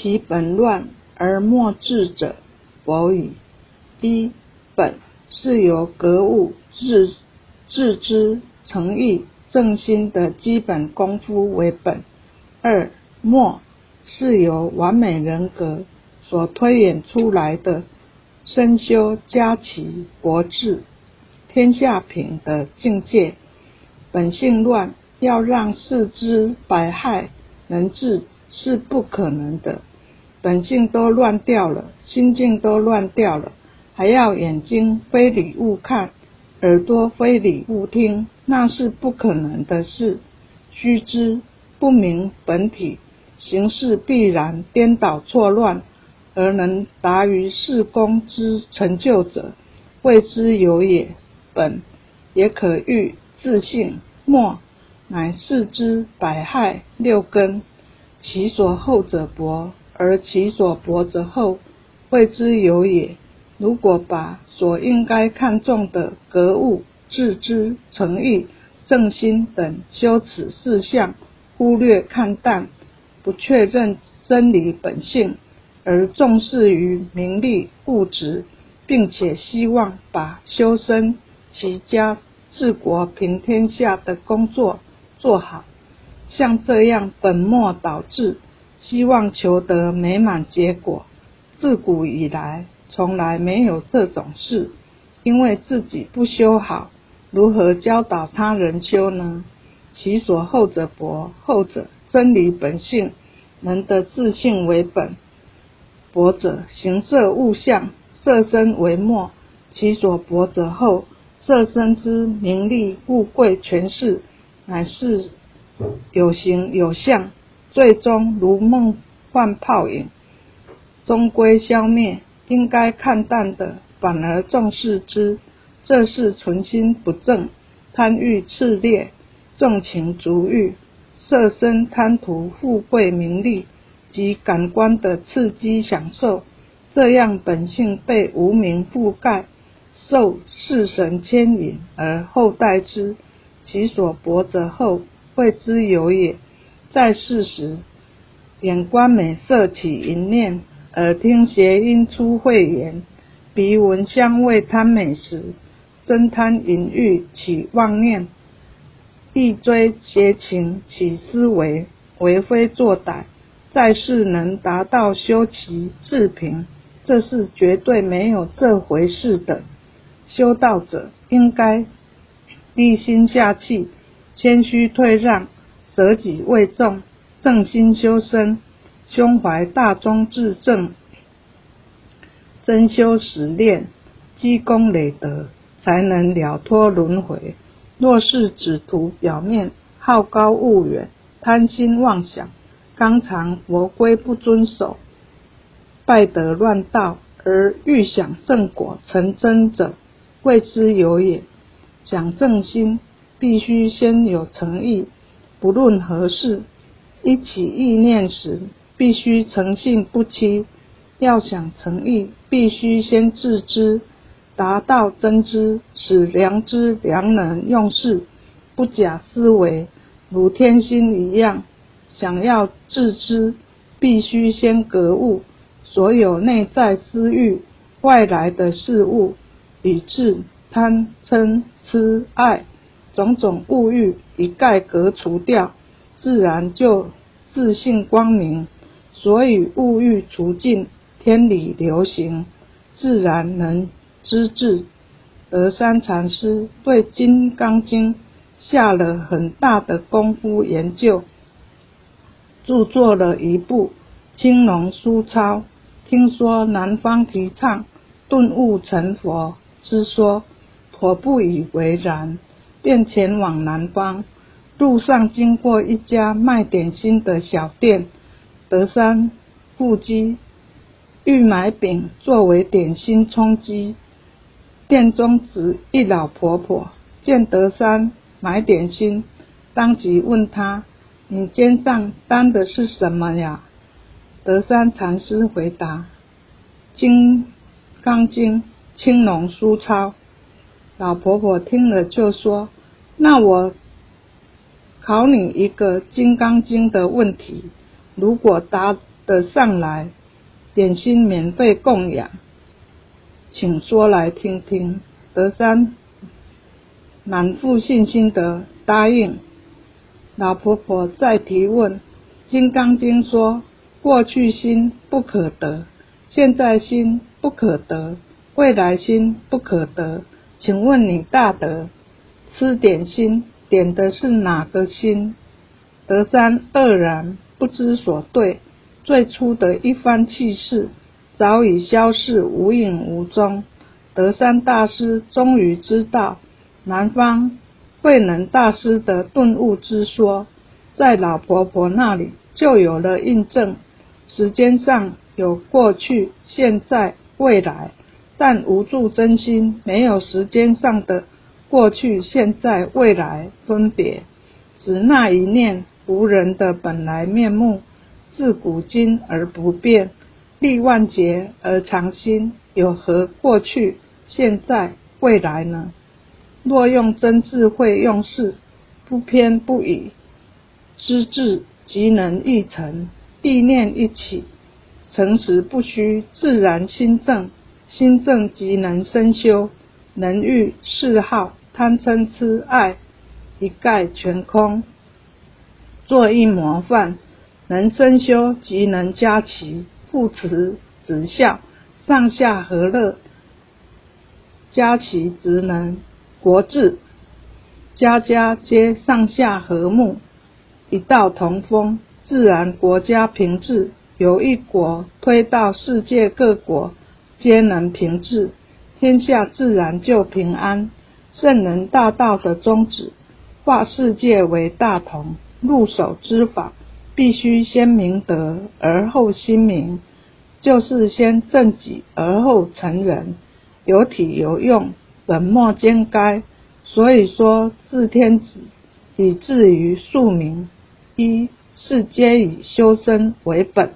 其本乱而末治者，博语。一本是由格物致致知诚意正心的基本功夫为本；二末是由完美人格所推演出来的深修加其国治天下品的境界。本性乱，要让四肢百害能治是不可能的。本性都乱掉了，心境都乱掉了。还要眼睛非礼勿看，耳朵非礼勿听，那是不可能的事。须知不明本体，行事必然颠倒错乱，而能达于事功之成就者，谓之有也。本也可喻自性，末乃四之百害六根，其所厚者薄，而其所薄者厚，谓之有也。如果把所应该看重的格物、致知、诚意、正心等修持事项忽略看淡，不确认真理本性，而重视于名利物质，并且希望把修身、齐家、治国、平天下的工作做好，像这样本末倒置，希望求得美满结果，自古以来。从来没有这种事，因为自己不修好，如何教导他人修呢？其所厚者薄，厚者真理本性，人的自信为本；薄者形色物象，色身为末。其所薄者厚，色身之名利富贵权势，乃是有形有相，最终如梦幻泡影，终归消灭。应该看淡的，反而重视之，这是存心不正，贪欲炽烈，纵情逐欲，色身贪图富贵名利及感官的刺激享受，这样本性被无名覆盖，受世神牵引而后代之，其所薄则厚，谓之有也。在世时，眼观美色起淫念。耳听邪音出秽言，鼻闻香味贪美食，身贪淫欲起妄念，意追邪情起思维，为非作歹，在世能达到修齐治平，这是绝对没有这回事的。修道者应该立心下气，谦虚退让，舍己为重，正心修身。胸怀大忠至正，真修实练，积功累德，才能了脱轮回。若是只图表面，好高骛远，贪心妄想，纲常佛规不遵守，败德乱道，而欲想正果成真者，谓之有也。讲正心，必须先有诚意，不论何事，一起意念时。必须诚信不欺，要想诚意，必须先自知，达到真知，使良知良能用事，不假思维，如天心一样。想要自知，必须先格物，所有内在私欲、外来的事物，以致贪嗔痴爱种种物欲一概革除掉，自然就自信光明。所以物欲除尽，天理流行，自然能知至。而三禅师对《金刚经》下了很大的功夫研究，著作了一部《青龙书抄》。听说南方提倡顿悟成佛之说，颇不以为然，便前往南方。路上经过一家卖点心的小店。德山腹饥，欲买饼作为点心充饥。店中只一老婆婆见德山买点心，当即问他：“你肩上担的是什么呀？”德山禅师回答：“金刚经青龙书抄。”老婆婆听了就说：“那我考你一个金刚经的问题。”如果答得上来，点心免费供养，请说来听听。德山满腹信心的答应。老婆婆再提问，《金刚经》说：过去心不可得，现在心不可得，未来心不可得。请问你大德，吃点心点的是哪个心？德山愕然不知所对，最初的一番气势早已消逝无影无踪。德山大师终于知道，南方慧能大师的顿悟之说，在老婆婆那里就有了印证。时间上有过去、现在、未来，但无助真心没有时间上的过去、现在、未来分别，只那一念。无人的本来面目，自古今而不变，历万劫而常新，有何过去、现在、未来呢？若用真智慧用事，不偏不倚，知至即能一成，意念一起，诚实不虚，自然心正，心正即能生修，能欲嗜好贪嗔痴爱，一概全空。做一模范，能生修即能家齐，父慈子孝，上下和乐，家齐则能国治，家家皆上下和睦，一道同风，自然国家平治。由一国推到世界各国，皆能平治，天下自然就平安。圣人大道的宗旨，化世界为大同。入手之法，必须先明德而后心明，就是先正己而后成人，有体有用，本末兼该。所以说，治天子以至于庶民，一是皆以修身为本。